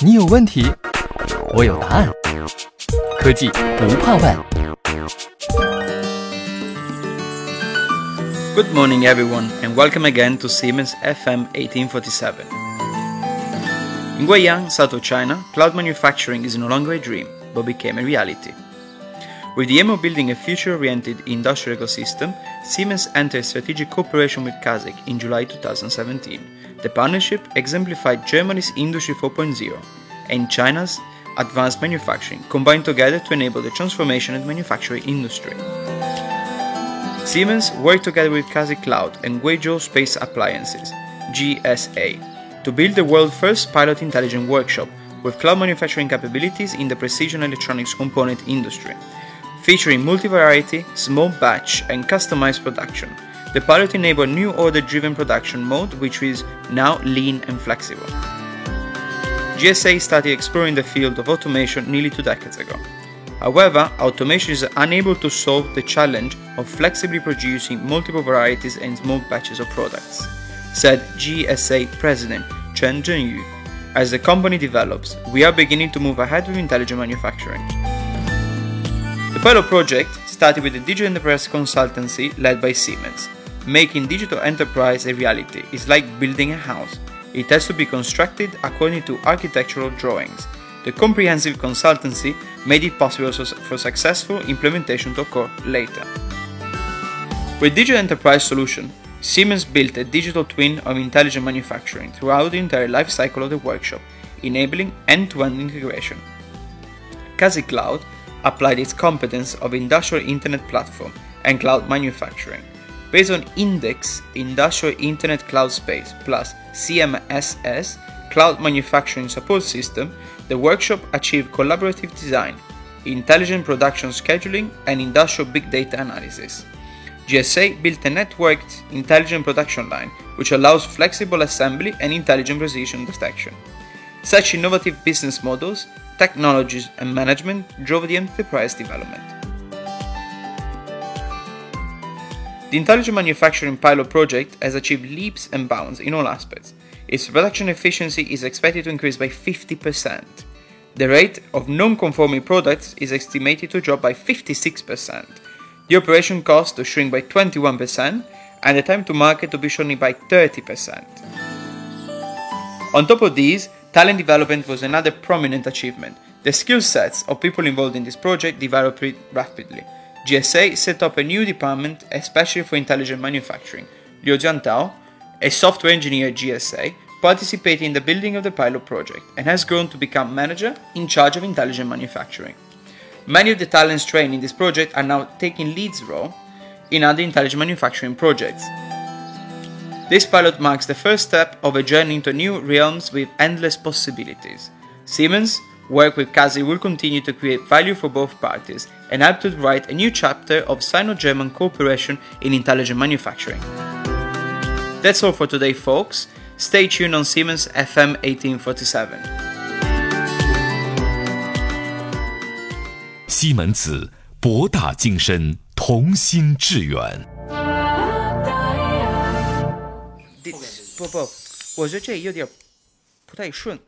你有问题，我有答案。科技不怕问。Good morning, everyone, and welcome again to Siemens FM 1847. In Guiyang, south of China, cloud manufacturing is no longer a dream, but became a reality. With the aim of building a future-oriented industrial ecosystem, Siemens entered strategic cooperation with CASIC in July 2017. The partnership exemplified Germany's Industry 4.0 and China's advanced manufacturing, combined together to enable the transformation of the manufacturing industry. Siemens worked together with CASICloud and Guizhou Space Appliances (GSA) to build the world's first pilot intelligent workshop with cloud manufacturing capabilities in the precision electronics component industry featuring multi-variety, small batch and customized production. The pilot enabled new order-driven production mode which is now lean and flexible. GSA started exploring the field of automation nearly two decades ago. However, automation is unable to solve the challenge of flexibly producing multiple varieties and small batches of products, said GSA President Chen Zhenyu. As the company develops, we are beginning to move ahead with intelligent manufacturing. The pilot project started with a digital enterprise consultancy led by Siemens. Making digital enterprise a reality is like building a house. It has to be constructed according to architectural drawings. The comprehensive consultancy made it possible for successful implementation to occur later. With Digital Enterprise Solution, Siemens built a digital twin of intelligent manufacturing throughout the entire life cycle of the workshop, enabling end-to-end integration. CASICloud applied its competence of industrial internet platform and cloud manufacturing. Based on INDICS Industrial Internet Cloud Space plus CMSS Cloud Manufacturing Support System, the workshop achieved collaborative design, intelligent production scheduling, and industrial big data analysis. GSA built a networked intelligent production line which allows flexible assembly and intelligent precision detection. Such innovative business models technologies, and management drove the enterprise development. The Intelligent Manufacturing Pilot Project has achieved leaps and bounds in all aspects. Its production efficiency is expected to increase by 50%. The rate of non-conforming products is estimated to drop by 56%, the operation cost to shrink by 21%, and the time to market to be shortened by 30%. On top of these, Talent development was another prominent achievement. The skill sets of people involved in this project developed rapidly. GSA set up a new department especially for intelligent manufacturing. Liu Jiantao, a software engineer at GSA, participated in the building of the pilot project and has grown to become manager in charge of intelligent manufacturing. Many of the talents trained in this project are now taking leads role in other intelligent manufacturing projects. This pilot marks the first step of a journey into new realms with endless possibilities. Siemens' work with CASIC will continue to create value for both parties and help to write a new chapter of Sino German cooperation in intelligent manufacturing. That's all for today, folks. Stay tuned on Siemens FM 1847. 西门子，博大精深，同心致远。不不，我觉得这有点不太顺。